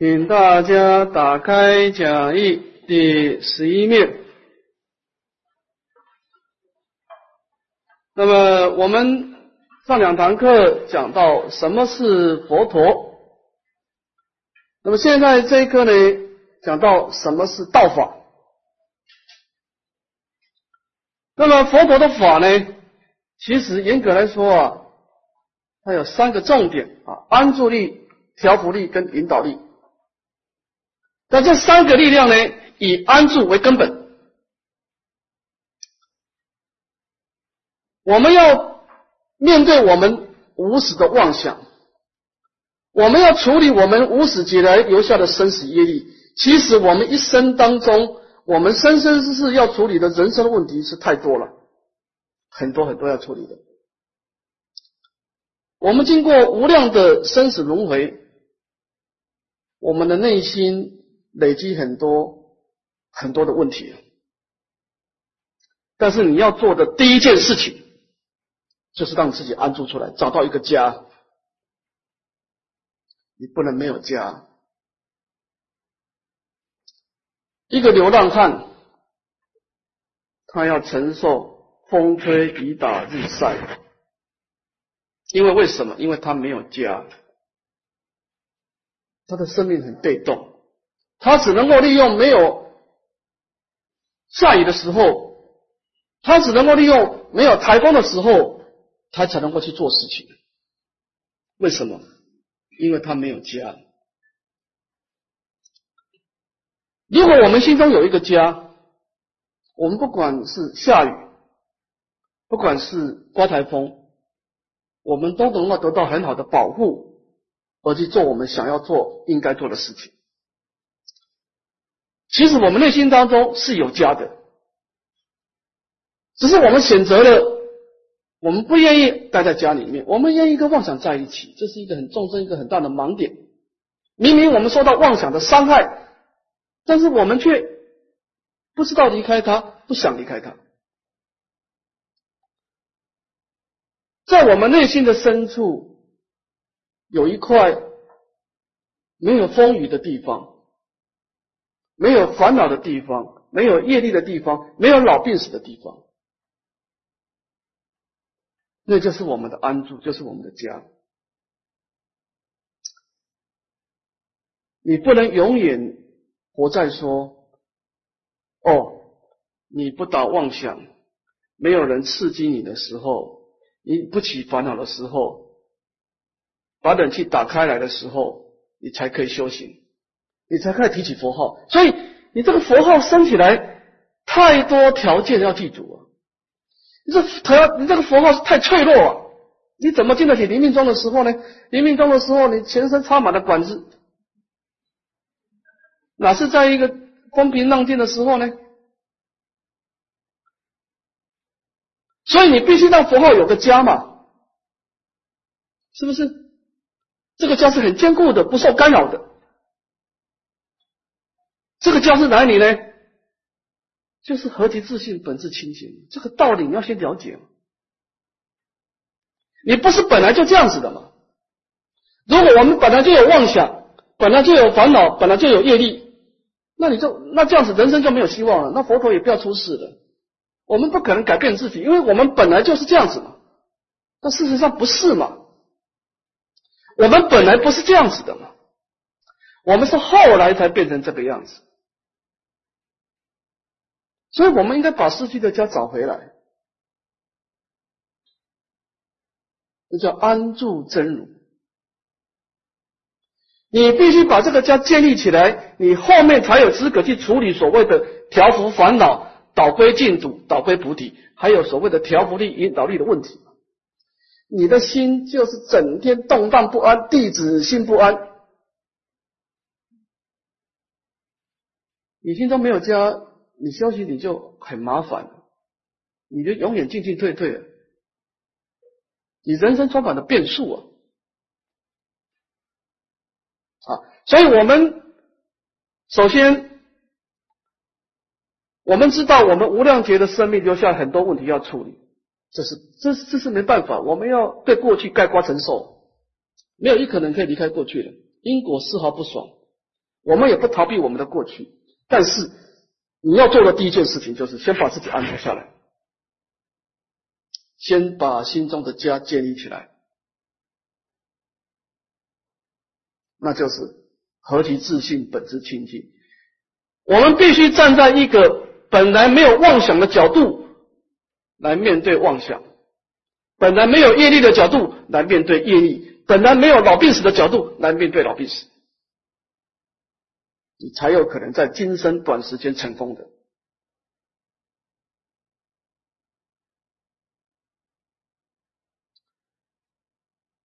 请大家打开讲义第十一面。那么我们上两堂课讲到什么是佛陀，那么现在这一课呢，讲到什么是道法。那么佛陀的法呢，其实严格来说啊，它有三个重点啊：安住力、调伏力跟引导力。那这三个力量呢，以安住为根本。我们要面对我们无始的妄想，我们要处理我们无始劫来留下的生死业力。其实我们一生当中，我们生生世世要处理的人生的问题是太多了，很多很多要处理的。我们经过无量的生死轮回，我们的内心。累积很多很多的问题，但是你要做的第一件事情，就是让自己安住出来，找到一个家。你不能没有家。一个流浪汉，他要承受风吹雨打日晒，因为为什么？因为他没有家，他的生命很被动。他只能够利用没有下雨的时候，他只能够利用没有台风的时候，他才能够去做事情。为什么？因为他没有家。如果我们心中有一个家，我们不管是下雨，不管是刮台风，我们都能够得到很好的保护，而去做我们想要做、应该做的事情。其实我们内心当中是有家的，只是我们选择了，我们不愿意待在家里面，我们愿意跟妄想在一起，这是一个很重生、一个很大的盲点。明明我们受到妄想的伤害，但是我们却不知道离开他，不想离开他，在我们内心的深处有一块没有风雨的地方。没有烦恼的地方，没有业力的地方，没有老病死的地方，那就是我们的安住，就是我们的家。你不能永远活在说：“哦，你不打妄想，没有人刺激你的时候，你不起烦恼的时候，把冷气打开来的时候，你才可以修行。”你才开始提起佛号，所以你这个佛号升起来，太多条件要记住啊！你这条，你这个佛号是太脆弱啊！你怎么经得起临命终的时候呢？临命终的时候，你全身插满了管子，哪是在一个风平浪静的时候呢？所以你必须让佛号有个家嘛，是不是？这个家是很坚固的，不受干扰的。这个家是哪里呢？就是何其自信，本质清净。这个道理你要先了解。你不是本来就这样子的吗？如果我们本来就有妄想，本来就有烦恼，本来就有业力，那你就那这样子人生就没有希望了。那佛陀也不要出世了。我们不可能改变自己，因为我们本来就是这样子嘛。但事实上不是嘛？我们本来不是这样子的嘛？我们是后来才变成这个样子。所以我们应该把失去的家找回来，这叫安住真如。你必须把这个家建立起来，你后面才有资格去处理所谓的调伏烦恼、导归净土、导归菩提，还有所谓的调伏力、引导力的问题。你的心就是整天动荡不安，弟子心不安，你心中没有家。你休息你就很麻烦，你就永远进进退退，你人生充满了变数啊！啊，所以我们首先我们知道，我们无量劫的生命留下很多问题要处理，这是这这是没办法，我们要对过去盖瓜承受，没有一可能可以离开过去的因果丝毫不爽，我们也不逃避我们的过去，但是你要做的第一件事情就是先把自己安顿下来，先把心中的家建立起来，那就是何其自信，本之清净。我们必须站在一个本来没有妄想的角度来面对妄想，本来没有业力的角度来面对业力，本来没有老病死的角度来面对老病死，你才有可能在今生短时间成功的。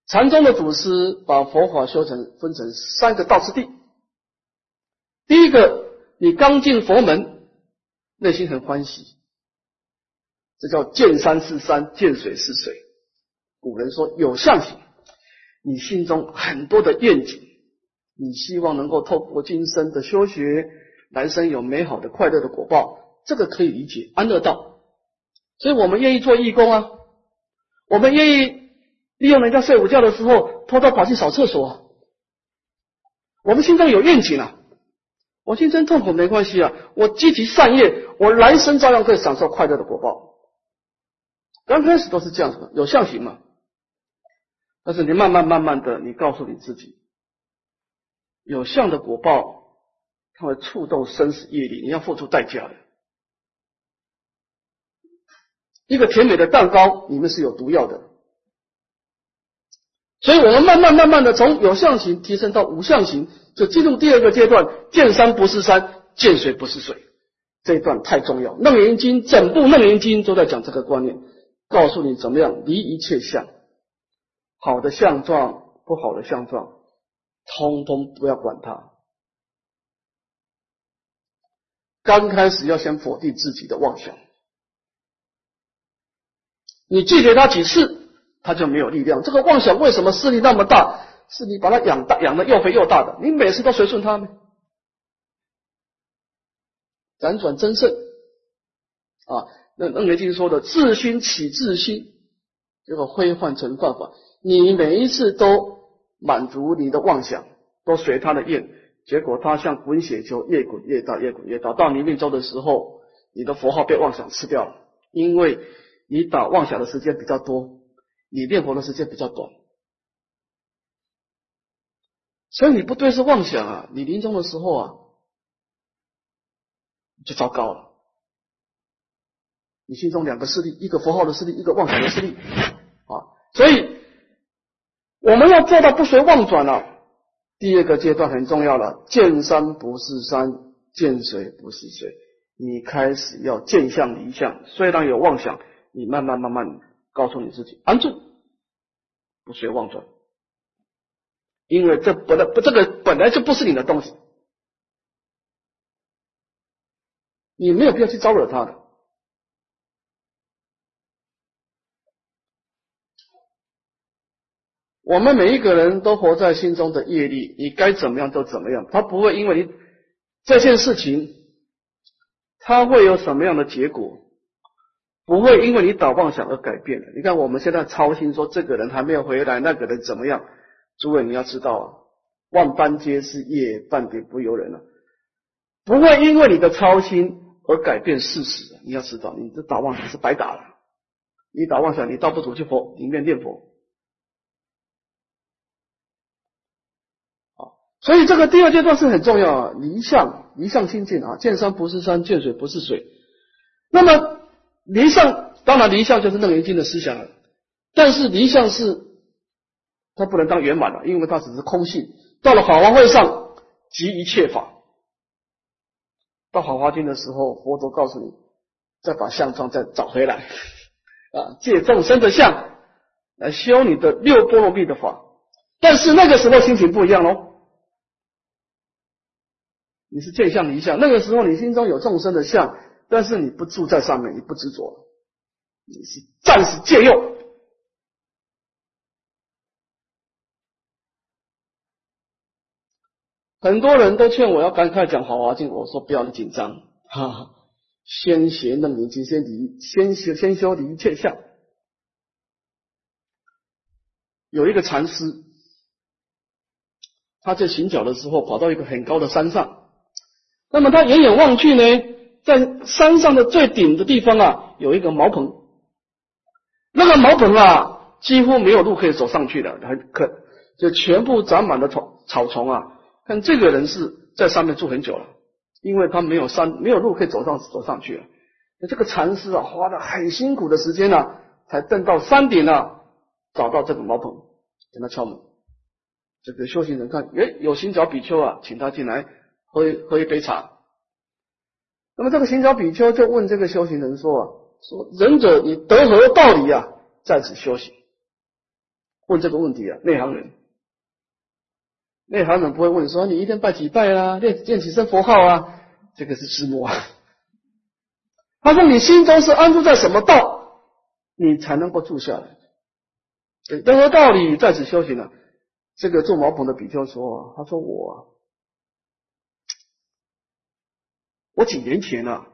禅宗的祖师把佛法修成分成三个道次第，第一个。你刚进佛门，内心很欢喜，这叫见山是山，见水是水。古人说有相行，你心中很多的愿景，你希望能够透过今生的修学，来生有美好的快乐的果报，这个可以理解，安乐道。所以我们愿意做义工啊，我们愿意利用人家睡午觉的时候，偷偷跑去扫厕所。我们心中有愿景啊。我今生痛苦没关系啊，我积极善业，我来生照样可以享受快乐的果报。刚开始都是这样子的，有相行嘛。但是你慢慢慢慢的，你告诉你自己，有相的果报，它会触动生死业力，你要付出代价的。一个甜美的蛋糕里面是有毒药的，所以我们慢慢慢慢的从有相型提升到无相型。就进入第二个阶段，见山不是山，见水不是水，这一段太重要。楞严经整部楞严经都在讲这个观念，告诉你怎么样离一切相，好的相状，不好的相状，通通不要管它。刚开始要先否定自己的妄想，你拒绝他几次，他就没有力量。这个妄想为什么势力那么大？是你把它养大，养的又肥又大的，你每次都随顺他吗？辗转增盛啊！那楞严经说的“自心起自心”，这个灰换成幻法，你每一次都满足你的妄想，都随他的愿，结果他像滚雪球，越滚越大，越滚越大。到你命中的时候，你的佛号被妄想吃掉了，因为你打妄想的时间比较多，你念佛的时间比较短。所以你不对是妄想啊！你临终的时候啊，就糟糕了。你心中两个势力，一个佛号的势力，一个妄想的势力啊！所以我们要做到不随妄转了。第二个阶段很重要了，见山不是山，见水不是水。你开始要见相离相，虽然有妄想，你慢慢慢慢告诉你自己安住，不随妄转。因为这本来不，这个本来就不是你的东西，你没有必要去招惹他的。我们每一个人都活在心中的业力，你该怎么样就怎么样，他不会因为你这件事情，他会有什么样的结果，不会因为你打妄想而改变的。你看我们现在操心说这个人还没有回来，那个人怎么样？诸位，你要知道啊，万般皆是业，半点不由人啊，不会因为你的操心而改变事实。你要知道，你这打妄想是白打了。你打妄想，你倒不如去佛里面念佛。所以这个第二阶段是很重要啊，离相，离相清净啊，见山不是山，见水不是水。那么离相，当然离相就是楞严经的思想了，但是离相是。它不能当圆满了，因为它只是空性。到了法华会上，集一切法。到法华经的时候，佛陀告诉你，再把相状再找回来 啊，借众生的相来修你的六波罗蜜的法。但是那个时候心情不一样喽，你是见相离相，那个时候你心中有众生的相，但是你不住在上面，你不执着，你是暂时借用。很多人都劝我要赶快讲《华华经》，我说不要紧张，哈，先学楞严经，先离，先修，先修离一切相。有一个禅师，他在行脚的时候跑到一个很高的山上，那么他远远望去呢，在山上的最顶的地方啊，有一个茅棚，那个茅棚啊，几乎没有路可以走上去的，还可就全部长满了草草丛啊。看这个人是在上面住很久了，因为他没有山，没有路可以走上走上去了。那这个禅师啊，花了很辛苦的时间呢，才登到山顶啊，找到这个茅棚，跟他敲门。这个修行人看，诶，有心找比丘啊，请他进来喝一喝一杯茶。那么这个行脚比丘就问这个修行人说：“啊，说仁者，你得何道理啊，在此修行？”问这个问题啊，内行人，内行人不会问说你一天拜几拜啊，念念几声佛号啊，这个是自摸啊。他说你心中是安住在什么道，你才能够住下来？得何道理在此修行呢？这个做茅棚的比丘说啊：“他说我，我几年前啊，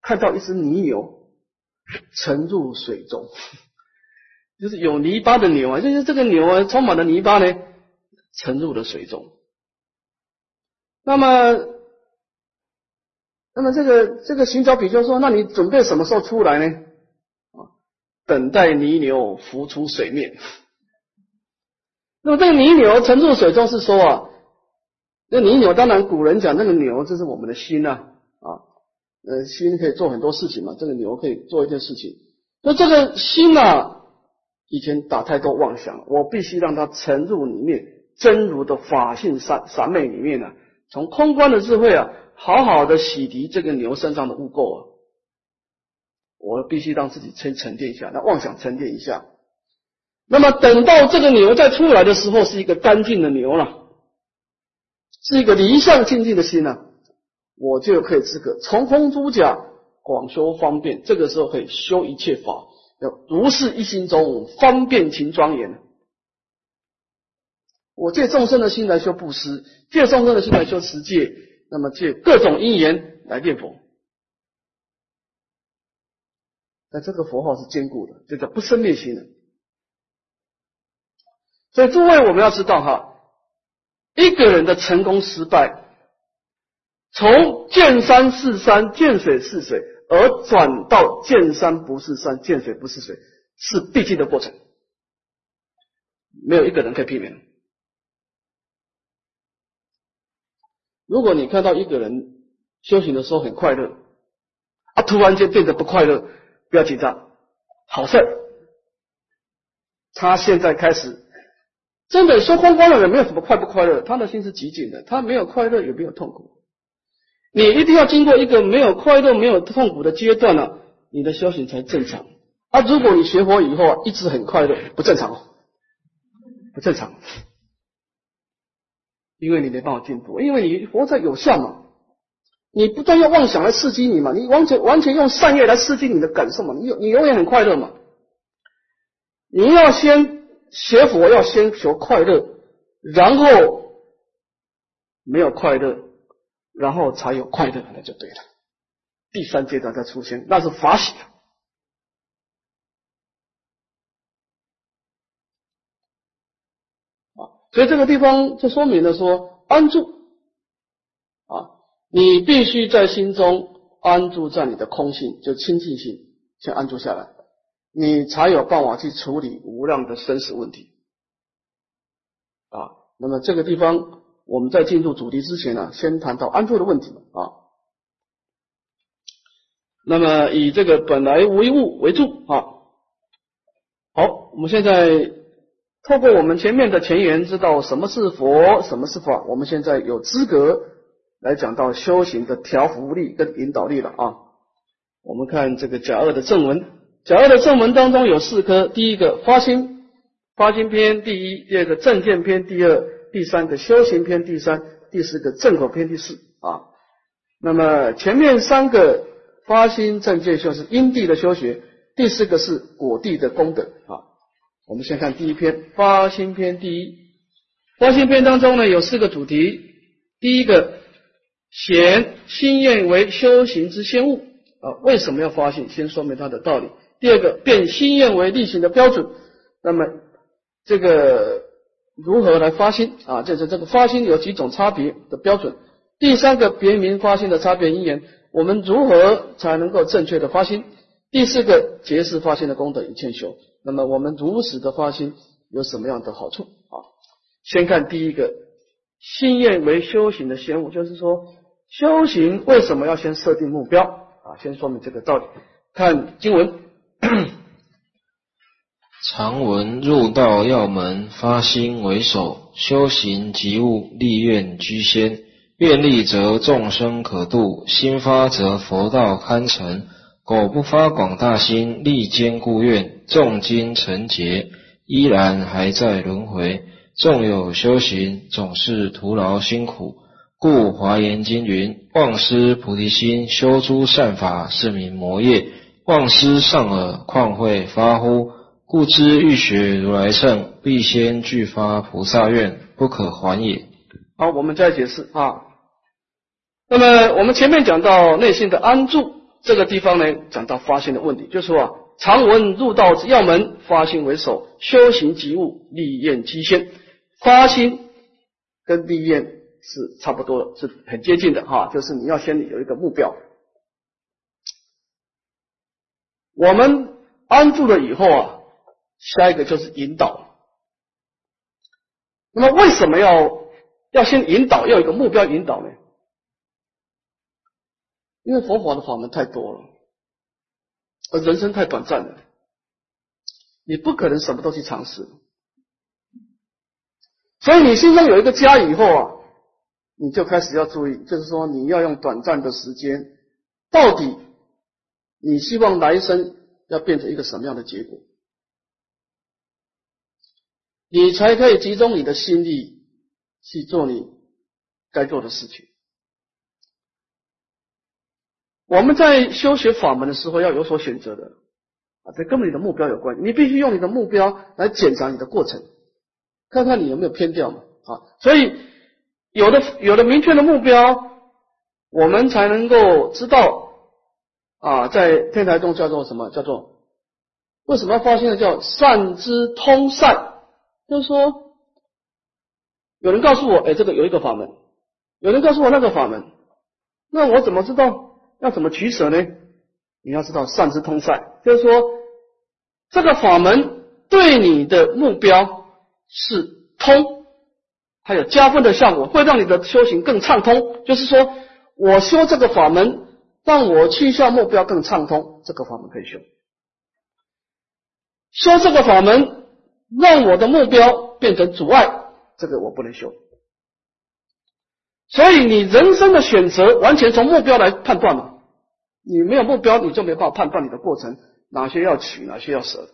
看到一只泥牛沉入水中，就是有泥巴的牛啊，就是这个牛啊，充满了泥巴呢，沉入了水中。那么，那么这个这个寻找比丘说：那你准备什么时候出来呢？啊，等待泥牛浮出水面。”那么这个泥牛沉入水中是说啊，那泥牛当然古人讲那个牛这是我们的心呐啊，呃心可以做很多事情嘛，这个牛可以做一件事情。那这个心呐，以前打太多妄想，我必须让它沉入里面真如的法性三三昧里面呢，从空观的智慧啊，好好的洗涤这个牛身上的污垢啊，我必须让自己先沉淀一下，让妄想沉淀一下。那么等到这个牛再出来的时候，是一个干净的牛了，是一个离相清净的心呢，我就可以资格从空出假，广修方便。这个时候可以修一切法，要如是一心中方便勤庄严。我借众生的心来修布施，借众生的心来修持戒，那么借各种因缘来念佛。那这个佛号是坚固的，这叫不生灭心的。所以诸位，我们要知道哈，一个人的成功失败，从见山是山、见水是水，而转到见山不是山、见水不是水，是必经的过程，没有一个人可以避免。如果你看到一个人修行的时候很快乐，啊，突然间变得不快乐，不要紧张，好事，他现在开始。真的说空光的人没有什么快不快乐，他的心是极静的，他没有快乐也没有痛苦。你一定要经过一个没有快乐、没有痛苦的阶段呢，你的修行才正常。啊，如果你学佛以后一直很快乐，不正常哦，不正常，因为你没办法进步，因为你活在有相嘛，你不断用妄想来刺激你嘛，你完全完全用善业来刺激你的感受嘛，你你永远很快乐嘛，你要先。学佛要先求快乐，然后没有快乐，然后才有快乐，那就对了。第三阶段再出现，那是法喜啊。所以这个地方就说明了说，安住啊，你必须在心中安住在你的空性，就清净性，先安住下来。你才有办法去处理无量的生死问题啊。那么这个地方，我们在进入主题之前呢，先谈到安住的问题啊。那么以这个本来无一物为主啊。好，我们现在透过我们前面的前言，知道什么是佛，什么是法。我们现在有资格来讲到修行的调伏力跟引导力了啊。我们看这个甲二的正文。假二的正文当中有四科，第一个发心发心篇第一，第二个正见篇第二，第三个修行篇第三，第四个正果篇第四啊。那么前面三个发心正见修是因地的修学，第四个是果地的功德啊。我们先看第一篇发心篇第一，发心篇当中呢有四个主题，第一个显心愿为修行之先物啊，为什么要发心？先说明它的道理。第二个，变心愿为力行的标准。那么，这个如何来发心啊？这是这个发心有几种差别的标准。第三个别名发心的差别因缘，我们如何才能够正确的发心？第四个结识发心的功德与欠修。那么我们如实的发心有什么样的好处啊？先看第一个，心愿为修行的先物，就是说修行为什么要先设定目标啊？先说明这个道理。看经文。常闻入道要门，发心为首，修行即悟，立愿居先。愿力则众生可度，心发则佛道堪成。苟不发广大心，立坚固愿，重金成劫，依然还在轮回。纵有修行，总是徒劳辛苦。故华严经云：忘失菩提心，修诸善法，是名魔业。忘失上耳，况会发乎？故知欲学如来圣，必先具发菩萨愿，不可还也。好，我们再解释啊。那么我们前面讲到内心的安住这个地方呢，讲到发心的问题，就是说啊，常闻入道之要门，发心为首，修行即悟，立愿即先。发心跟立愿是差不多，是很接近的哈，就是你要先有一个目标。我们安住了以后啊。下一个就是引导。那么为什么要要先引导，要有一个目标引导呢？因为佛法的法门太多了，而人生太短暂了，你不可能什么都去尝试。所以你心中有一个家以后啊，你就开始要注意，就是说你要用短暂的时间，到底你希望来生要变成一个什么样的结果？你才可以集中你的心力去做你该做的事情。我们在修学法门的时候要有所选择的啊，这跟你的目标有关。你必须用你的目标来检查你的过程，看看你有没有偏掉嘛啊。所以有的有了明确的目标，我们才能够知道啊，在天台中叫做什么？叫做为什么要发现的叫善知通善。就是说，有人告诉我，哎，这个有一个法门；有人告诉我那个法门，那我怎么知道要怎么取舍呢？你要知道善之通善，就是说，这个法门对你的目标是通，还有加分的效果，会让你的修行更畅通。就是说我修这个法门，让我去向目标更畅通，这个法门可以修。修这个法门。让我的目标变成阻碍，这个我不能修。所以你人生的选择完全从目标来判断嘛？你没有目标，你就没办法判断你的过程哪些要取，哪些要舍。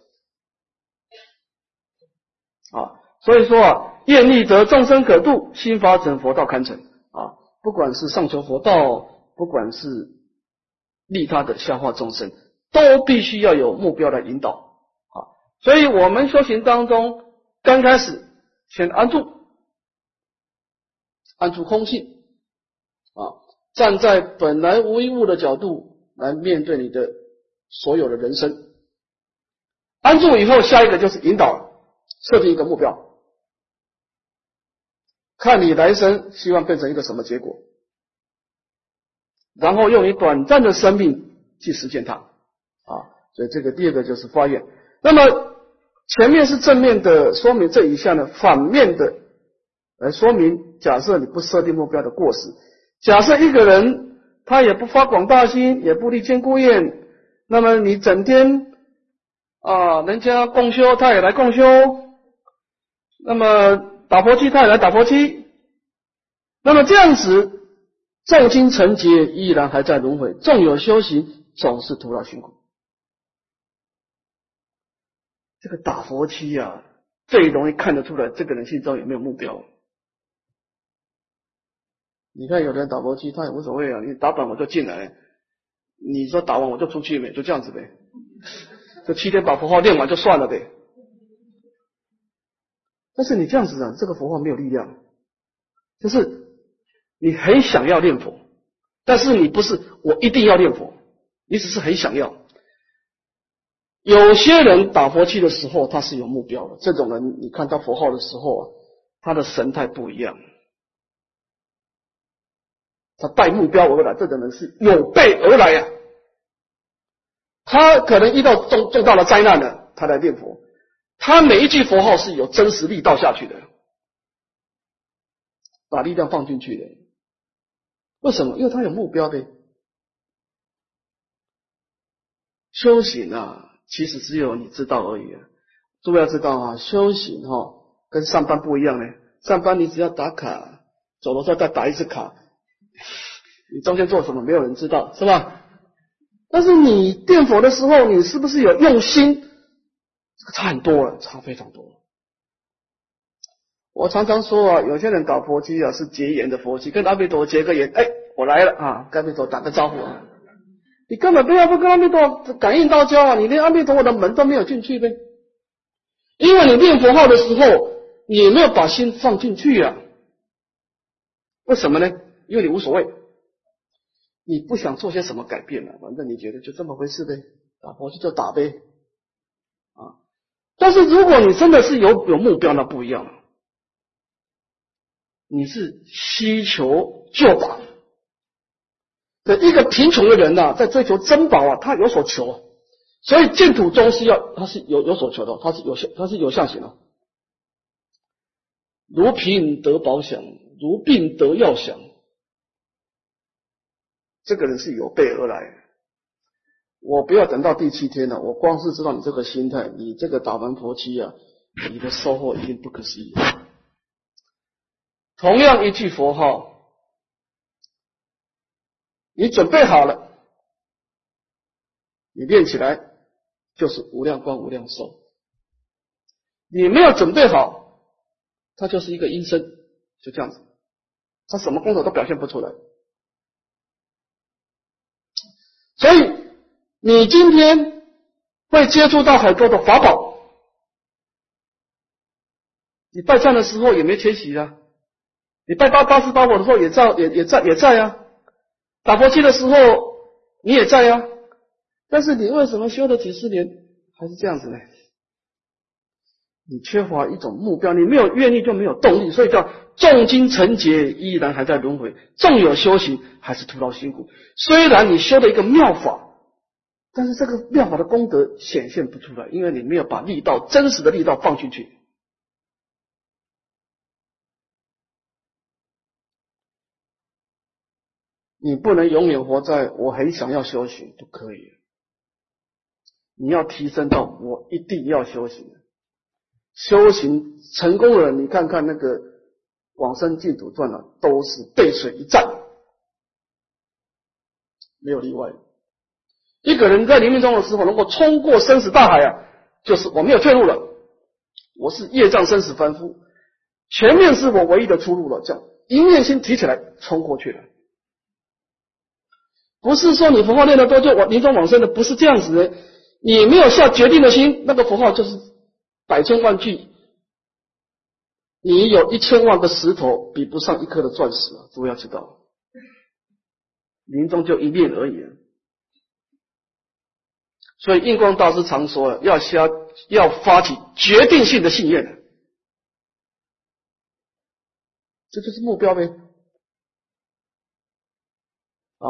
啊，所以说啊，愿力得众生可度，心法整佛道堪成啊。不管是上求佛道，不管是利他的消化众生，都必须要有目标来引导啊。所以我们修行当中，刚开始先安住，安住空性啊，站在本来无一物的角度来面对你的所有的人生。安住以后，下一个就是引导，设定一个目标，看你来生希望变成一个什么结果，然后用你短暂的生命去实现它啊。所以这个第二个就是发愿，那么。前面是正面的说明这一项呢，反面的来说明，假设你不设定目标的过失。假设一个人他也不发广大心，也不立坚固愿，那么你整天啊，人家共修他也来共修，那么打佛七他也来打佛七，那么这样子重金成劫依然还在轮回，纵有修行总是徒劳辛苦。这个打佛七呀，最容易看得出来这个人心中有没有目标。你看，有的人打佛七，他也无所谓啊，你打板我就进来，你说打完我就出去呗，就这样子呗。这七天把佛号练完就算了呗。但是你这样子啊，这个佛号没有力量，就是你很想要念佛，但是你不是我一定要念佛，你只是很想要。有些人打佛七的时候，他是有目标的。这种人，你看他佛号的时候啊，他的神态不一样，他带目标而来，这个人是有备而来呀。他可能遇到重重大的灾难了，他来念佛，他每一句佛号是有真实力道下去的，把力量放进去的。为什么？因为他有目标的。修行啊，其实只有你知道而已啊。诸位要知道啊，修行哈。跟上班不一样呢，上班你只要打卡，走的时候再打一次卡，你中间做什么没有人知道，是吧？但是你念佛的时候，你是不是有用心？这个差很多了，差非常多。我常常说啊，有些人搞佛机啊，是结缘的佛机，跟阿弥陀结个缘，哎，我来了啊，跟阿弥陀打个招呼啊，你根本不要不跟阿弥陀感应道交啊，你连阿弥陀佛的门都没有进去呗，因为你念佛号的时候。你没有把心放进去呀？为什么呢？因为你无所谓，你不想做些什么改变了，反正你觉得就这么回事呗，打佛机就打呗，啊！但是如果你真的是有有目标，那不一样了，你是希求救宝，对一个贫穷的人呐，在追求珍宝啊，他有所求，所以净土宗是要他是有有所求的，他是有他是有相行的。如贫得宝想，如病得药想。这个人是有备而来。我不要等到第七天了，我光是知道你这个心态，你这个打完佛七啊，你的收获一定不可思议。同样一句佛号，你准备好了，你练起来就是无量光无量寿。你没有准备好。他就是一个阴身，就这样子，他什么功德都表现不出来。所以你今天会接触到很多的法宝，你拜忏的时候也没缺席啊，你拜八八十八佛的时候也在也也在也在啊，打佛七的时候你也在啊，但是你为什么修了几十年还是这样子呢？你缺乏一种目标，你没有愿力就没有动力，所以叫重金成劫依然还在轮回，纵有修行还是徒劳辛苦。虽然你修的一个妙法，但是这个妙法的功德显现不出来，因为你没有把力道真实的力道放进去。你不能永远活在我很想要修行，不可以。你要提升到我一定要修行。修行成功的人，你看看那个《往生净土传》啊，都是背水一战，没有例外。一个人在临命终的时候能够冲过生死大海啊，就是我没有退路了，我是业障生死凡夫，前面是我唯一的出路了，这样一念心提起来冲过去了。不是说你佛号念得多就我临终往生的，不是这样子的。你没有下决定的心，那个佛号就是。百千万句，你有一千万个石头，比不上一颗的钻石啊！诸位要知道，临终就一念而已。啊所以印光大师常说，要下要发起决定性的信念，这就是目标呗。啊，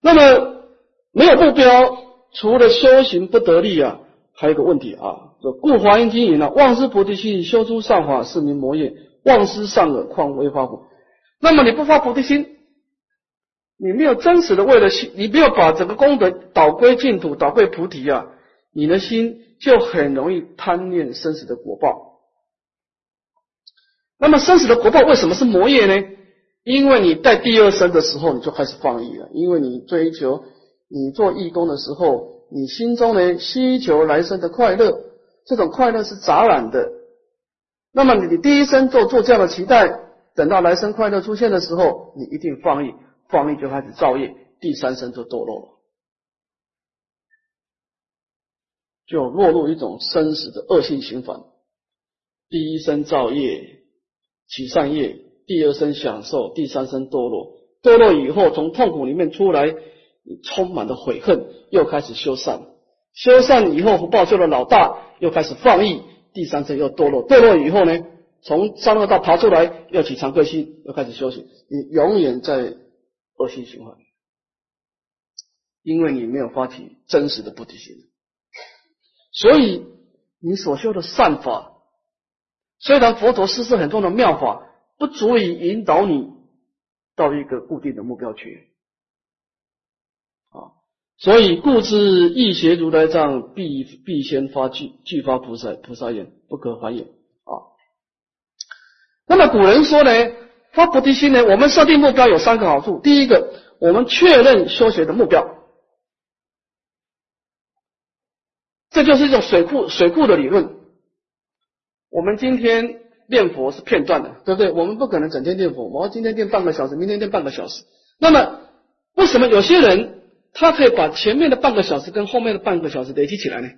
那么没有目标，除了修行不得力啊。还有一个问题啊，说故华严经云呢，忘失菩提心，修诸善法，是名魔业；忘失善恶，况为发菩那么你不发菩提心，你没有真实的为了心，你没有把整个功德导归净土，导归菩提啊，你的心就很容易贪念生死的果报。那么生死的果报为什么是魔业呢？因为你在第二生的时候你就开始放逸了，因为你追求你做义工的时候。你心中呢需求来生的快乐，这种快乐是杂染的。那么你第一生做做这样的期待，等到来生快乐出现的时候，你一定放逸，放逸就开始造业，第三生就堕落了，就落入一种生死的恶性循环。第一生造业起善业，第二生享受，第三生堕落，堕落以后从痛苦里面出来。充满了悔恨，又开始修善，修善以后福报修的老大，又开始放逸，第三层又堕落，堕落以后呢，从三恶道爬出来，要起惭愧心，又开始修行，你永远在恶性循环，因为你没有发起真实的菩提心，所以你所修的善法，虽然佛陀施设很多的妙法，不足以引导你到一个固定的目标去啊。所以，故知易学如来藏，必必先发具具发菩萨菩萨言，不可还也啊。那么古人说呢，发菩提心呢，我们设定目标有三个好处。第一个，我们确认修学的目标，这就是一种水库水库的理论。我们今天念佛是片段的，对不对？我们不可能整天念佛，我今天念半个小时，明天念半个小时。那么，为什么有些人？他可以把前面的半个小时跟后面的半个小时累积起来呢，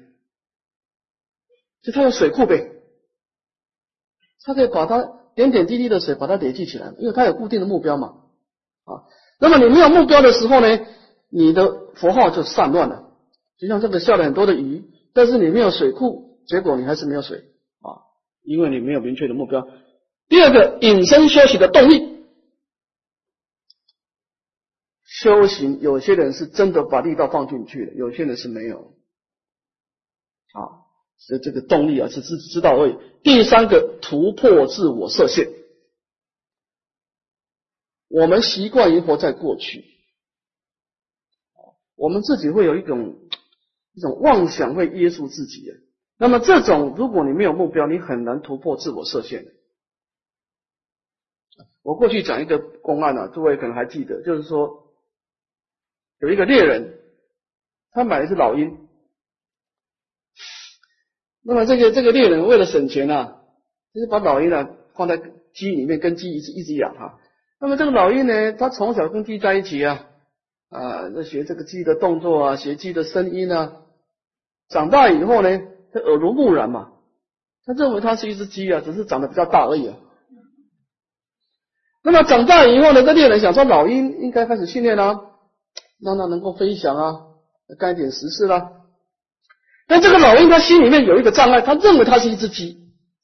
就他有水库呗，他可以把它点点滴滴的水把它累积起来，因为他有固定的目标嘛，啊，那么你没有目标的时候呢，你的佛号就散乱了，就像这个下了很多的雨，但是你没有水库，结果你还是没有水，因为你没有明确的目标。第二个，隐身休息的动力。修行，有些人是真的把力道放进去了，有些人是没有。啊，所以这个动力啊是知知道位。第三个，突破自我设限。我们习惯于活在过去，我们自己会有一种一种妄想会约束自己。那么这种，如果你没有目标，你很难突破自我设限。我过去讲一个公案啊，诸位可能还记得，就是说。有一个猎人，他买的是老鹰。那么这个这个猎人为了省钱啊，就是把老鹰呢放在鸡里面，跟鸡一直一直养哈。那么这个老鹰呢，他从小跟鸡在一起啊，啊，那学这个鸡的动作啊，学鸡的声音啊。长大以后呢，他耳濡目染嘛，他认为它是一只鸡啊，只是长得比较大而已啊。那么长大以后呢，这猎人想说，老鹰应该开始训练啦。让它能够飞翔啊，干一点实事啦。但这个老鹰他心里面有一个障碍，他认为它是一只鸡，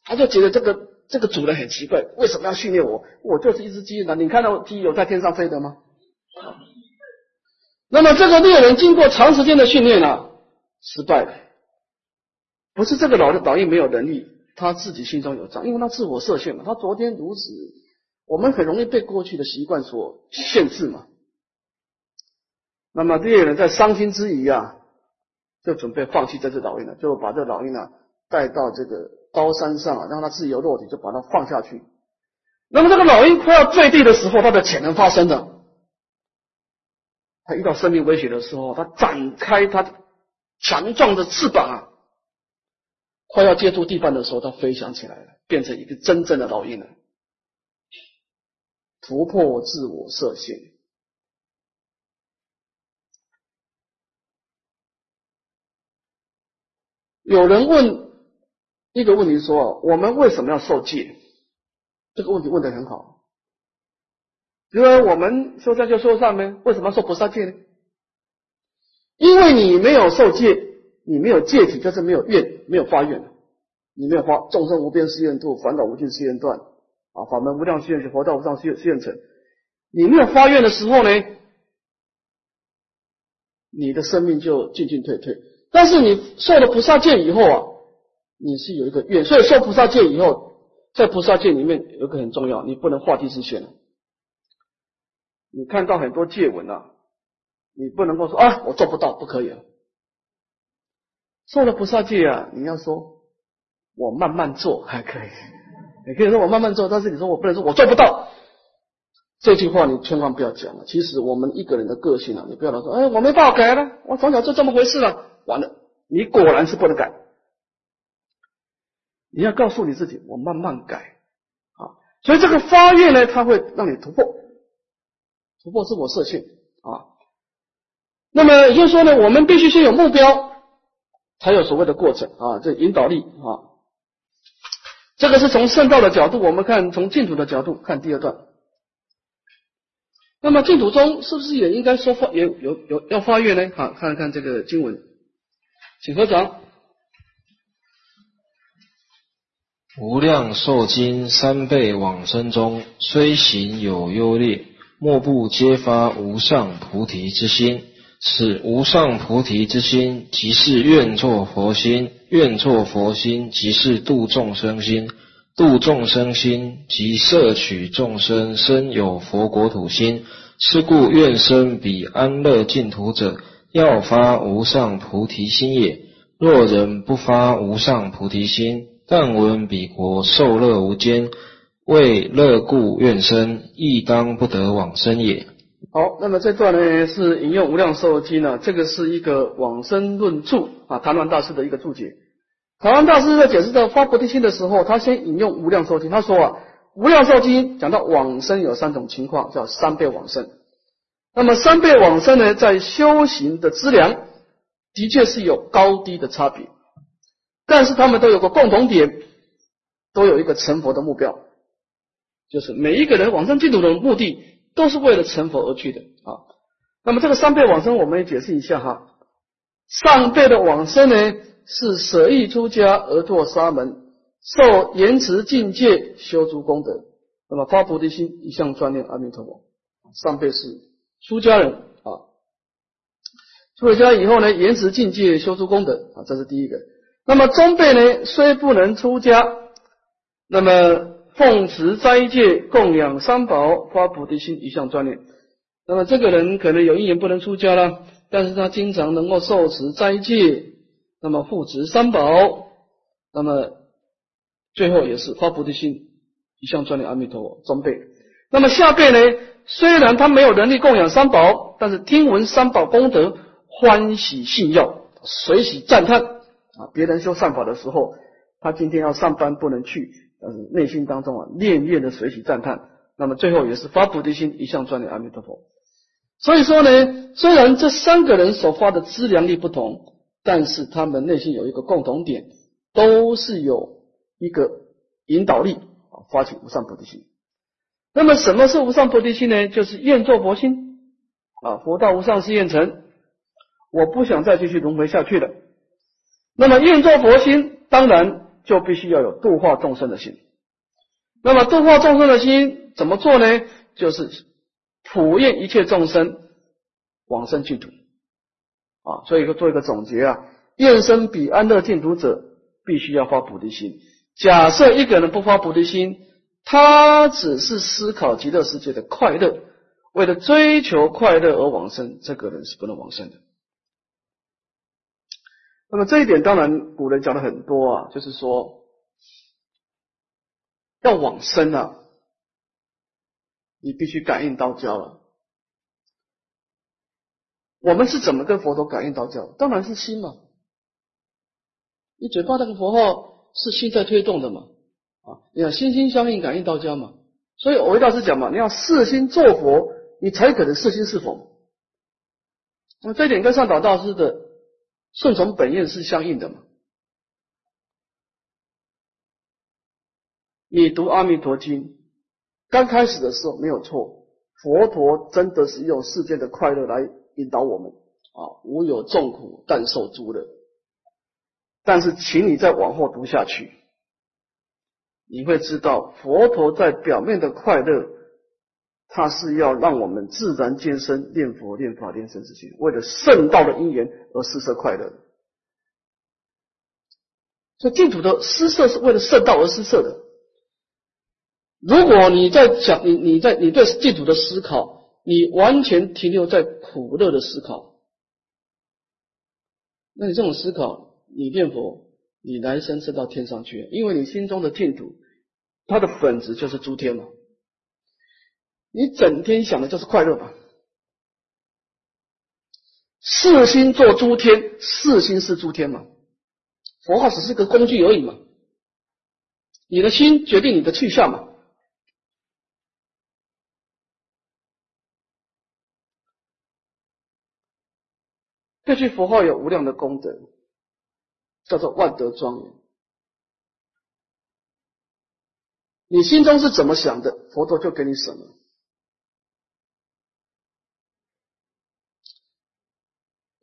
他就觉得这个这个主人很奇怪，为什么要训练我？我就是一只鸡呢？你看到鸡有在天上飞的吗？那么这个猎人经过长时间的训练啊，失败了。不是这个老的老鹰没有能力，他自己心中有障，因为他自我设限嘛。他昨天如此，我们很容易被过去的习惯所限制嘛。那么猎人在伤心之余啊，就准备放弃这只老鹰了，就把这老鹰呢带到这个高山上啊，让它自由落体，就把它放下去。那么这个老鹰快要坠地的时候，它的潜能发生了。它遇到生命威胁的时候，它展开它强壮的翅膀啊，快要接触地板的时候，它飞翔起来了，变成一个真正的老鹰了，突破自我设限。有人问一个问题说：“我们为什么要受戒？”这个问题问的很好。因为我们修善就修善呗，为什么要受菩萨戒呢？因为你没有受戒，你没有戒体，就是没有愿，没有发愿你没有发众生无边誓愿度，烦恼无尽誓愿断啊，法门无量誓愿行，佛道无上誓誓愿成。你没有发愿的时候呢，你的生命就进进退退。但是你受了菩萨戒以后啊，你是有一个愿，所以受菩萨戒以后，在菩萨戒里面有一个很重要，你不能画地自限。你看到很多戒文啊，你不能够说啊，我做不到，不可以。受了菩萨戒啊，你要说我慢慢做还可以，你可以说我慢慢做，但是你说我不能说我做不到。这句话你千万不要讲了。其实我们一个人的个性啊，你不要老说，哎，我没办法改了，我从小就这么回事了。完了，你果然是不能改。你要告诉你自己，我慢慢改啊。所以这个发愿呢，它会让你突破，突破自我设限啊。那么也就是说呢，我们必须先有目标，才有所谓的过程啊。这引导力啊，这个是从圣道的角度，我们看从净土的角度看第二段。那么净土中是不是也应该说发，有有有要发愿呢？好，看看这个经文。请合掌。无量寿经三辈往生中，虽行有优劣，莫不皆发无上菩提之心。此无上菩提之心，即是愿作佛心；愿作佛心，即是度众生心；度众生心，即摄取众生生有佛国土心。是故愿生彼安乐净土者，要发无上菩提心也。若人不发无上菩提心，但闻彼国受乐无间，为乐故愿生，亦当不得往生也。好，那么这段呢是引用《无量寿经》呢，这个是一个往生论注啊，谭鸾大师的一个注解。谭鸾大师在解释到发菩提心的时候，他先引用《无量寿经》，他说啊，《无量寿经》讲到往生有三种情况，叫三倍往生。那么三倍往生呢，在修行的资粮的确是有高低的差别，但是他们都有个共同点，都有一个成佛的目标，就是每一个人往生净土的目的都是为了成佛而去的啊。那么这个三倍往生，我们也解释一下哈。上辈的往生呢，是舍意出家而作沙门，受延迟境界修诸功德，那么发菩提心一向专念阿弥陀佛。上辈是。出家人啊，出了家以后呢，延迟境界，修诸功德啊，这是第一个。那么中辈呢，虽不能出家，那么奉持斋戒，供养三宝，发菩提心，一项专念。那么这个人可能有一年不能出家了，但是他经常能够受持斋戒，那么护持三宝，那么最后也是发菩提心，一项专念阿弥陀佛。装备，那么下辈呢？虽然他没有能力供养三宝，但是听闻三宝功德，欢喜信要，随喜赞叹啊！别人修善法的时候，他今天要上班不能去，但是内心当中啊，念念的随喜赞叹。那么最后也是发菩提心，一向专念阿弥陀佛。所以说呢，虽然这三个人所发的资粮力不同，但是他们内心有一个共同点，都是有一个引导力啊，发起无上菩提心。那么什么是无上菩提心呢？就是愿做佛心啊，佛道无上是愿成，我不想再继续轮回下去了。那么愿做佛心，当然就必须要有度化众生的心。那么度化众生的心怎么做呢？就是普愿一切众生往生净土啊。所以说做一个总结啊，愿生彼安乐净土者，必须要发菩提心。假设一个人不发菩提心，他只是思考极乐世界的快乐，为了追求快乐而往生，这个人是不能往生的。那么这一点当然古人讲的很多啊，就是说要往生啊，你必须感应道交了。我们是怎么跟佛陀感应道交？当然是心嘛，你嘴巴那个佛号是心在推动的嘛。啊，你要心心相印，感应道交嘛。所以我一大师讲嘛，你要四心做佛，你才可能四心是佛。那么这一点跟上岛大师的顺从本愿是相应的嘛。你读阿弥陀经，刚开始的时候没有错，佛陀真的是用世间的快乐来引导我们啊，无有众苦，但受诸乐。但是，请你再往后读下去。你会知道，佛陀在表面的快乐，他是要让我们自然健身、念佛、念法、念生死心，为了圣道的因缘而施设快乐。所以净土的施设是为了圣道而施设的。如果你在讲你你在你对净土的思考，你完全停留在苦乐的思考，那你这种思考，你念佛。你来生升到天上去，因为你心中的净土，它的本质就是诸天嘛。你整天想的就是快乐嘛。四心做诸天，四心是诸天嘛。佛号只是个工具而已嘛。你的心决定你的去向嘛。这句佛号有无量的功德。叫做万德庄严。你心中是怎么想的，佛陀就给你什么。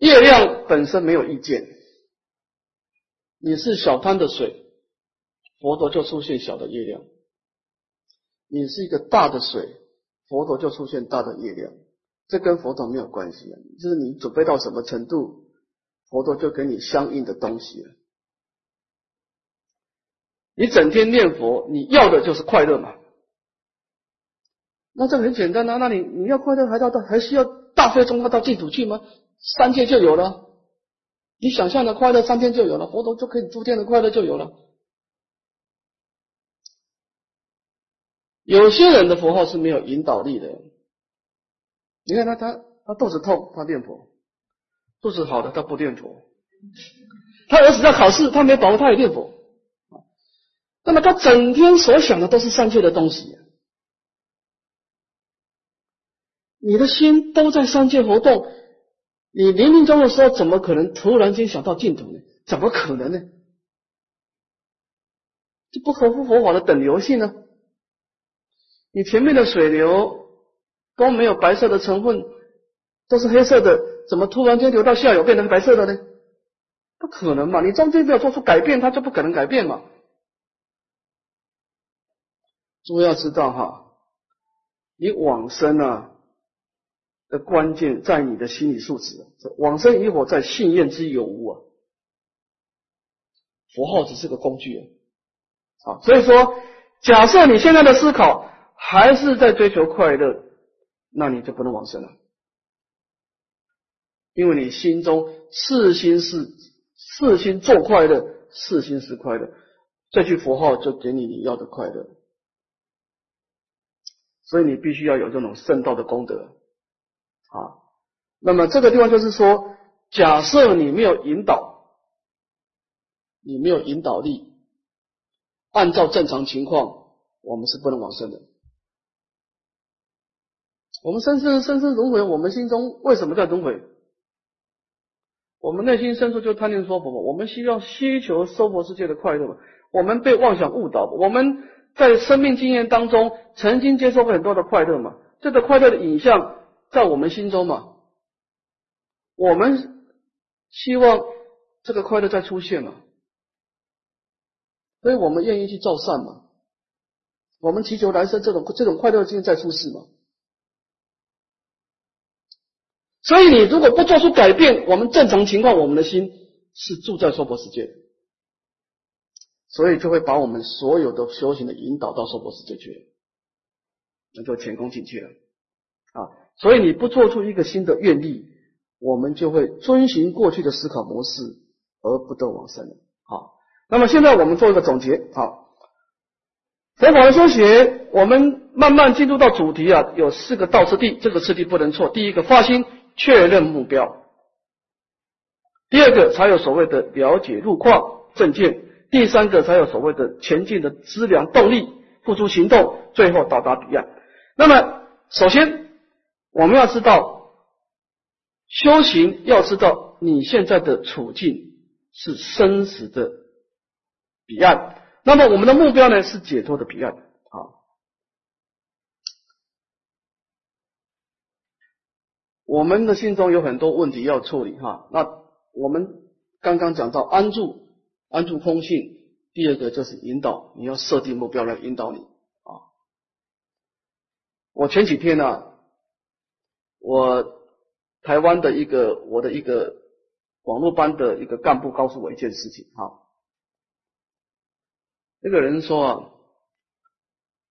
月亮本身没有意见，你是小滩的水，佛陀就出现小的月亮；你是一个大的水，佛陀就出现大的月亮。这跟佛陀没有关系啊，就是你准备到什么程度，佛陀就给你相应的东西了。你整天念佛，你要的就是快乐嘛？那这很简单啊，那你你要快乐，还要到还需要大费周章到净土去吗？三界就有了，你想象的快乐，三天就有了，佛陀就可以诸天的快乐就有了。有些人的佛号是没有引导力的。你看他，他他肚子痛，他念佛；肚子好的，他不念佛。他儿子在考试，他没把握，他也念佛。那么他整天所想的都是三界的东西。你的心都在三界活动，你冥冥中的时候，怎么可能突然间想到净土呢？怎么可能呢？这不合乎佛法的等流性呢？你前面的水流都没有白色的成分，都是黑色的，怎么突然间流到下游变成白色的呢？不可能嘛！你中间没有做出改变，它就不可能改变嘛。诸位要知道哈，你往生啊的关键在你的心理素质。往生与否在信念之有无啊。佛号只是个工具啊。所以说，假设你现在的思考。还是在追求快乐，那你就不能往生了，因为你心中四心是四心做快乐，四心是快乐，这句佛号就给你你要的快乐，所以你必须要有这种圣道的功德啊。那么这个地方就是说，假设你没有引导，你没有引导力，按照正常情况，我们是不能往生的。我们生生生生轮回，我们心中为什么在轮回？我们内心深处就贪念说佛嘛，我们希望需求娑婆世界的快乐嘛。我们被妄想误导，我们在生命经验当中曾经接受过很多的快乐嘛，这个快乐的影像在我们心中嘛，我们希望这个快乐再出现嘛，所以我们愿意去造善嘛，我们祈求来生这种这种快乐经验再出世嘛。所以，你如果不做出改变，我们正常情况，我们的心是住在娑婆世界，所以就会把我们所有的修行的引导到娑婆世界去，那就前功尽弃了啊！所以你不做出一个新的愿力，我们就会遵循过去的思考模式而不得往生了。好，那么现在我们做一个总结。好，佛法的修学，我们慢慢进入到主题啊，有四个道次第，这个次第不能错。第一个发心。确认目标，第二个才有所谓的了解路况证件，第三个才有所谓的前进的资粮动力，付诸行动，最后到达彼岸。那么，首先我们要知道，修行要知道你现在的处境是生死的彼岸，那么我们的目标呢是解脱的彼岸啊。我们的心中有很多问题要处理哈，那我们刚刚讲到安住，安住空性，第二个就是引导，你要设定目标来引导你啊。我前几天呢，我台湾的一个我的一个网络班的一个干部告诉我一件事情哈，那个人说，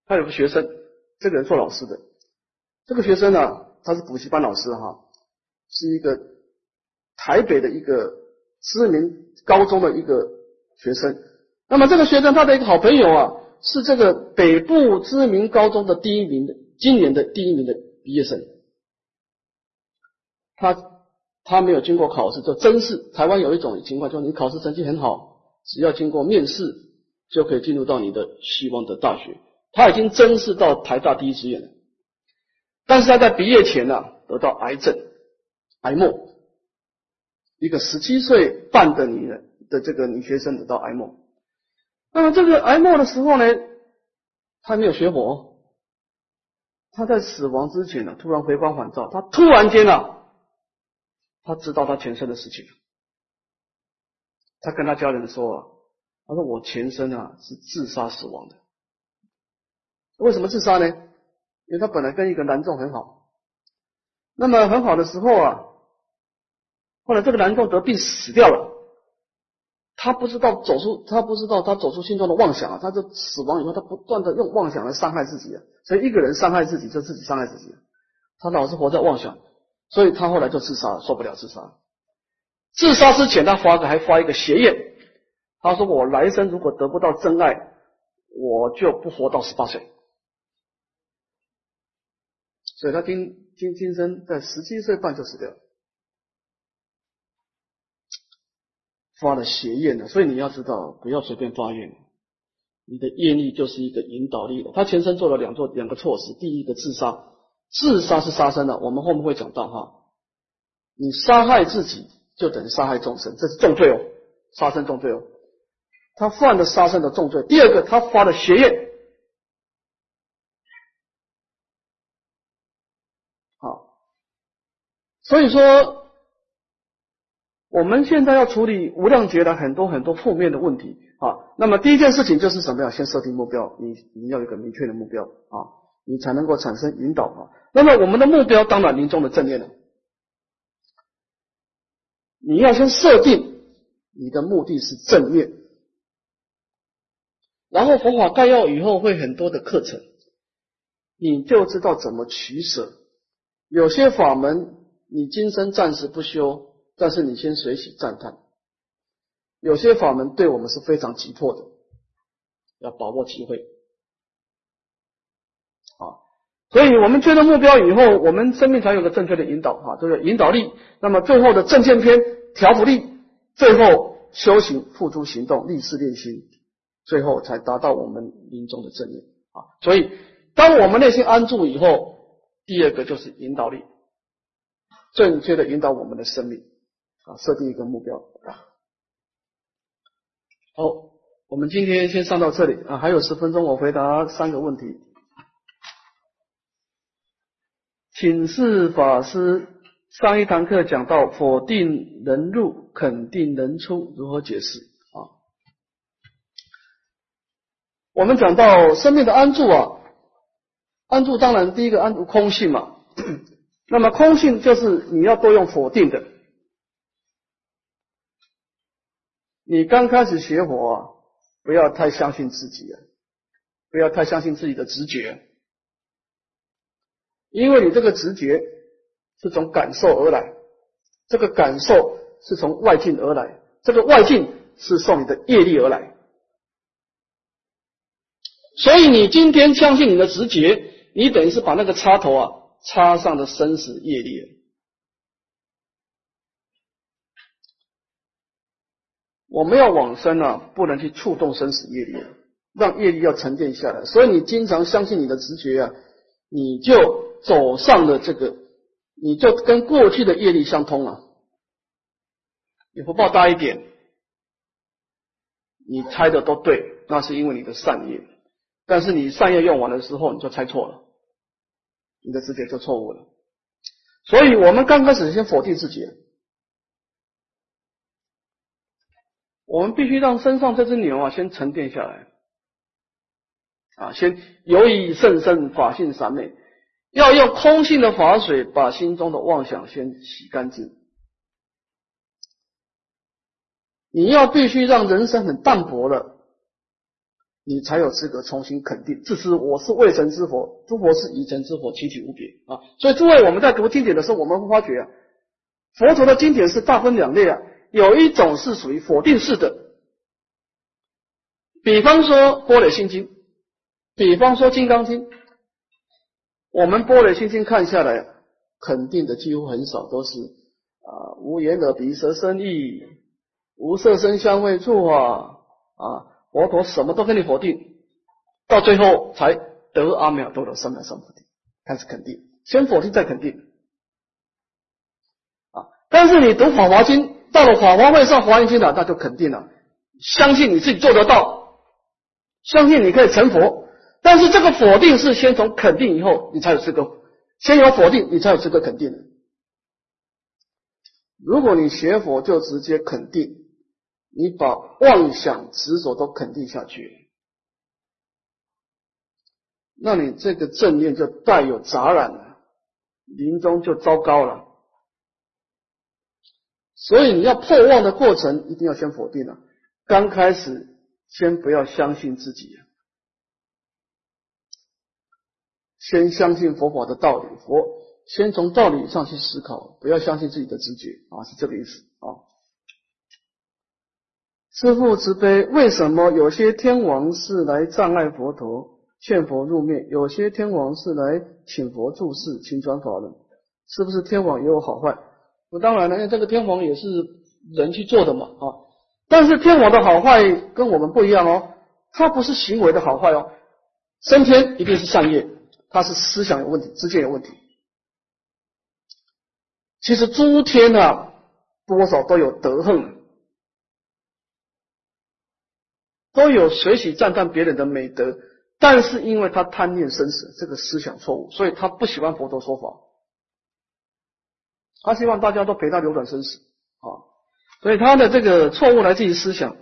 他有个学生，这个人做老师的，这个学生呢。他是补习班老师哈，是一个台北的一个知名高中的一个学生。那么这个学生他的一个好朋友啊，是这个北部知名高中的第一名的，今年的第一名的毕业生。他他没有经过考试，就真试。台湾有一种情况，就是你考试成绩很好，只要经过面试就可以进入到你的希望的大学。他已经真试到台大第一志愿了。但是他在毕业前呢，得到癌症，癌末，一个十七岁半的女人的这个女学生得到癌末。那么这个癌末的时候呢，他没有学佛，他在死亡之前呢，突然回光返照，他突然间啊，他知道他前生的事情，他跟他家人说，他说我前身啊是自杀死亡的。为什么自杀呢？因为他本来跟一个男众很好，那么很好的时候啊，后来这个男众得病死掉了。他不知道走出，他不知道他走出心中的妄想啊！他就死亡以后，他不断的用妄想来伤害自己啊！所以一个人伤害自己，就自己伤害自己。他老是活在妄想，所以他后来就自杀，受不了自杀。自杀之前，他发个还发一个邪愿，他说：“我来生如果得不到真爱，我就不活到十八岁。”所以他今今今生在十七岁半就死掉了。发了邪愿的，所以你要知道，不要随便发愿。你的业力就是一个引导力了。他前身做了两做两个措施，第一个自杀，自杀是杀生的，我们后面会讲到哈。你杀害自己就等于杀害众生，这是重罪哦，杀生重罪哦。他犯了杀生的重罪。第二个，他发了邪愿，好，所以说。我们现在要处理无量劫的很多很多负面的问题啊，那么第一件事情就是什么呀？先设定目标，你你要有个明确的目标啊，你才能够产生引导啊。那么我们的目标当然临终的正念了，你要先设定你的目的是正念，然后佛法概要以后会很多的课程，你就知道怎么取舍。有些法门你今生暂时不修。但是你先随喜赞叹，有些法门对我们是非常急迫的，要把握机会啊！所以我们确定目标以后，我们生命才有个正确的引导哈，就是引导力。那么最后的正见篇调伏力，最后修行付诸行动，立誓练心，最后才达到我们临终的正念啊！所以当我们内心安住以后，第二个就是引导力，正确的引导我们的生命。啊，设定一个目标啊。好，我们今天先上到这里啊，还有十分钟，我回答三个问题。请示法师，上一堂课讲到否定人入，肯定人出，如何解释啊？我们讲到生命的安住啊，安住当然第一个安住空性嘛，那么空性就是你要多用否定的。你刚开始学佛，啊不要太相信自己啊，不要太相信自己的直觉，因为你这个直觉是从感受而来，这个感受是从外境而来，这个外境是受你的业力而来，所以你今天相信你的直觉，你等于是把那个插头啊插上了生死业力。我们要往生啊，不能去触动生死业力，让业力要沉淀下来。所以你经常相信你的直觉啊，你就走上了这个，你就跟过去的业力相通了。你福报大一点，你猜的都对，那是因为你的善业。但是你善业用完的时候，你就猜错了，你的直觉就错误了。所以我们刚开始先否定自己。我们必须让身上这只牛啊先沉淀下来，啊，先由以甚深法性三昧，要用空性的法水把心中的妄想先洗干净。你要必须让人生很淡薄了，你才有资格重新肯定，自知我是未成之佛，诸佛是已成之佛，其体无别啊。所以诸位，我们在读经典的时候，我们会发觉啊，佛陀的经典是大分两类啊。有一种是属于否定式的，比方说《般若心经》，比方说《金刚经》，我们《般若心经》看下来，肯定的几乎很少，都是啊无言耳鼻舌身意，无色声香味触啊啊，佛陀什么都跟你否定，到最后才得阿弥陀佛三藐三菩提，开始肯定，先否定再肯定啊，但是你读《法华经》。到了法华会上华严经了，那就肯定了，相信你自己做得到，相信你可以成佛。但是这个否定是先从肯定以后，你才有资格，先有否定，你才有资格肯定的。如果你学佛就直接肯定，你把妄想执着都肯定下去，那你这个正念就带有杂染了，临终就糟糕了。所以你要破妄的过程，一定要先否定了。刚开始先不要相信自己，先相信佛法的道理，佛先从道理上去思考，不要相信自己的直觉啊，是这个意思啊。师父慈悲，为什么有些天王是来障碍佛陀、劝佛入灭，有些天王是来请佛注释、请转法轮？是不是天王也有好坏？那当然了，因为这个天王也是人去做的嘛啊。但是天王的好坏跟我们不一样哦，他不是行为的好坏哦，升天一定是善业，他是思想有问题、知见有问题。其实诸天啊，多少都有德恨。都有随喜赞叹别人的美德，但是因为他贪念生死，这个思想错误，所以他不喜欢佛陀说法，他希望大家都陪他流转生死啊，所以他的这个错误来自于思想。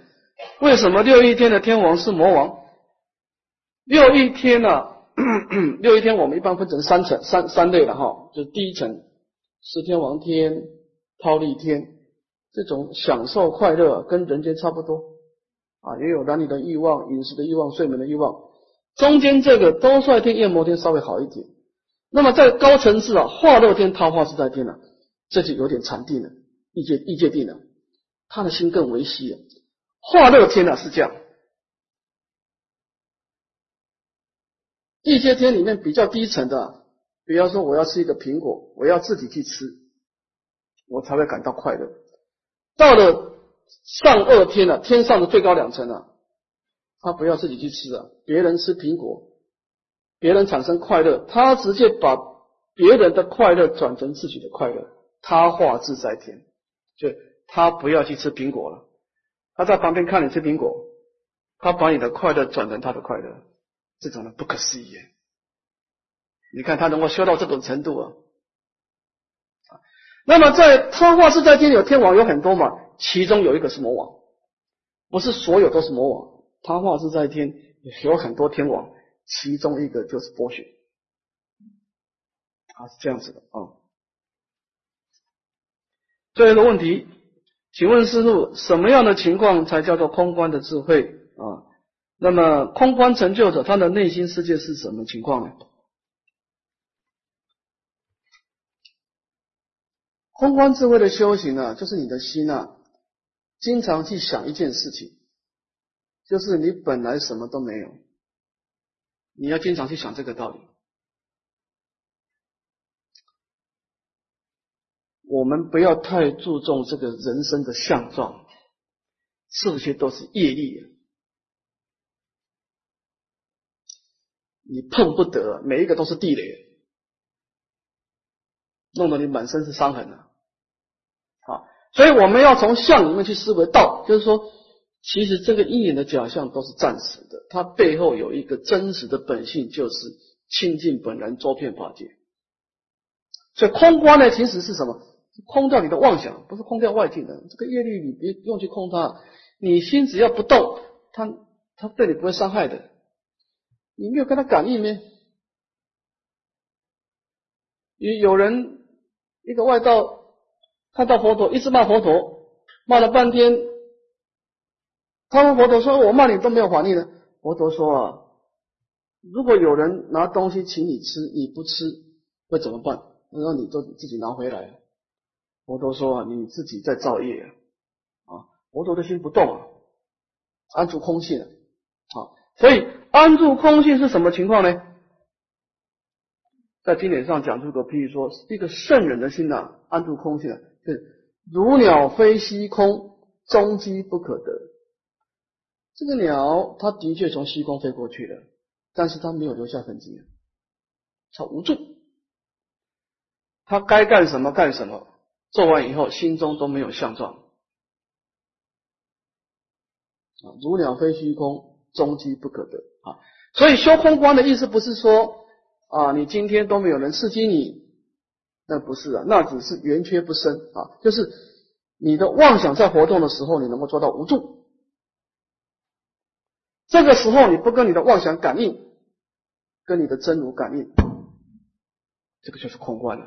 为什么六一天的天王是魔王？六一天呢？六一天我们一般分成三层、三三类了哈，就是第一层十天王天、忉利天，这种享受快乐跟人间差不多。啊，也有男女的欲望、饮食的欲望、睡眠的欲望，中间这个多帅天、夜魔天稍微好一点。那么在高层次啊，化乐天、桃花自在天呢，这就有点禅定了，异界异界定了，他的心更维系了。化乐天呢是这样，异界天里面比较低层的，比方说我要吃一个苹果，我要自己去吃，我才会感到快乐。到了。上二天了，天上的最高两层啊，他不要自己去吃啊，别人吃苹果，别人产生快乐，他直接把别人的快乐转成自己的快乐，他化自在天，就他不要去吃苹果了，他在旁边看你吃苹果，他把你的快乐转成他的快乐，这种人不可思议，你看他能够修到这种程度啊，那么在他化自在天有天王有很多嘛。其中有一个是魔王，不是所有都是魔王。他化自在天有很多天王，其中一个就是波雪，啊是这样子的啊。最后一个问题，请问师傅，什么样的情况才叫做空观的智慧啊？那么空观成就者，他的内心世界是什么情况呢？空观智慧的修行呢，就是你的心啊。经常去想一件事情，就是你本来什么都没有，你要经常去想这个道理。我们不要太注重这个人生的相状，这些都是业力，你碰不得，每一个都是地雷，弄得你满身是伤痕啊！好。所以我们要从相里面去思维道，就是说，其实这个因缘的假象都是暂时的，它背后有一个真实的本性，就是清净本然周遍法界。所以空观呢，其实是什么？空掉你的妄想，不是空掉外境的。这个业力你别用去空它，你心只要不动，它它对你不会伤害的。你没有跟他感应呢？有有人一个外道。看到佛陀，一直骂佛陀，骂了半天。他问佛陀说：“我骂你都没有反应呢？”佛陀说：“啊，如果有人拿东西请你吃，你不吃会怎么办？让你都自己拿回来。”佛陀说：“啊，你自己在造业啊！”啊佛陀的心不动啊，安住空性啊。所以安住空性是什么情况呢？在经典上讲出个譬如说，一个圣人的心呐，安住空性。是如鸟飞虚空，终机不可得。这个鸟，它的确从虚空飞过去了，但是它没有留下痕迹，它无助。它该干什么干什么，做完以后心中都没有相状。啊，如鸟飞虚空，终机不可得啊。所以修空观的意思不是说啊，你今天都没有人刺激你。那不是啊，那只是圆缺不生啊，就是你的妄想在活动的时候，你能够做到无助。这个时候你不跟你的妄想感应，跟你的真如感应，这个就是空观了。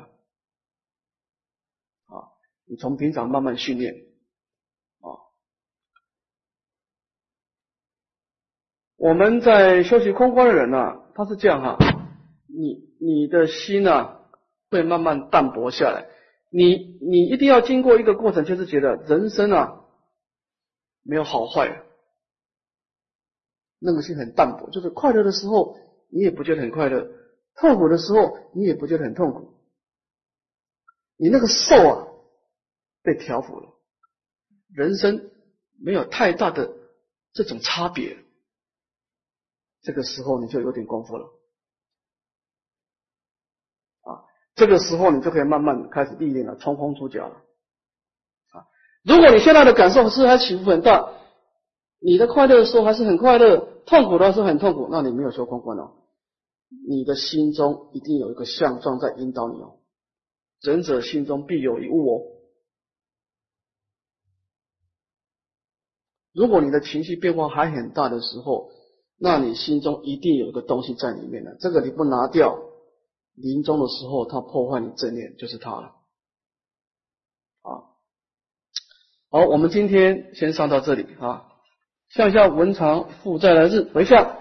啊，你从平常慢慢训练，我们在修习空观的人呢，他是这样哈，你你的心呢会慢慢淡薄下来。你你一定要经过一个过程，就是觉得人生啊没有好坏，那个心很淡薄。就是快乐的时候，你也不觉得很快乐；痛苦的时候，你也不觉得很痛苦。你那个受啊被调服了，人生没有太大的这种差别。这个时候你就有点功夫了。啊这个时候，你就可以慢慢开始历练了，冲锋出脚了啊！如果你现在的感受是还起伏很大，你的快乐的时候还是很快乐，痛苦的时候很痛苦，那你没有修空观哦。你的心中一定有一个相状在引导你哦。仁者心中必有一物哦。如果你的情绪变化还很大的时候，那你心中一定有个东西在里面的，这个你不拿掉。临终的时候，他破坏你正念，就是他了。啊，好，我们今天先上到这里啊。向下文长负债来日，回下。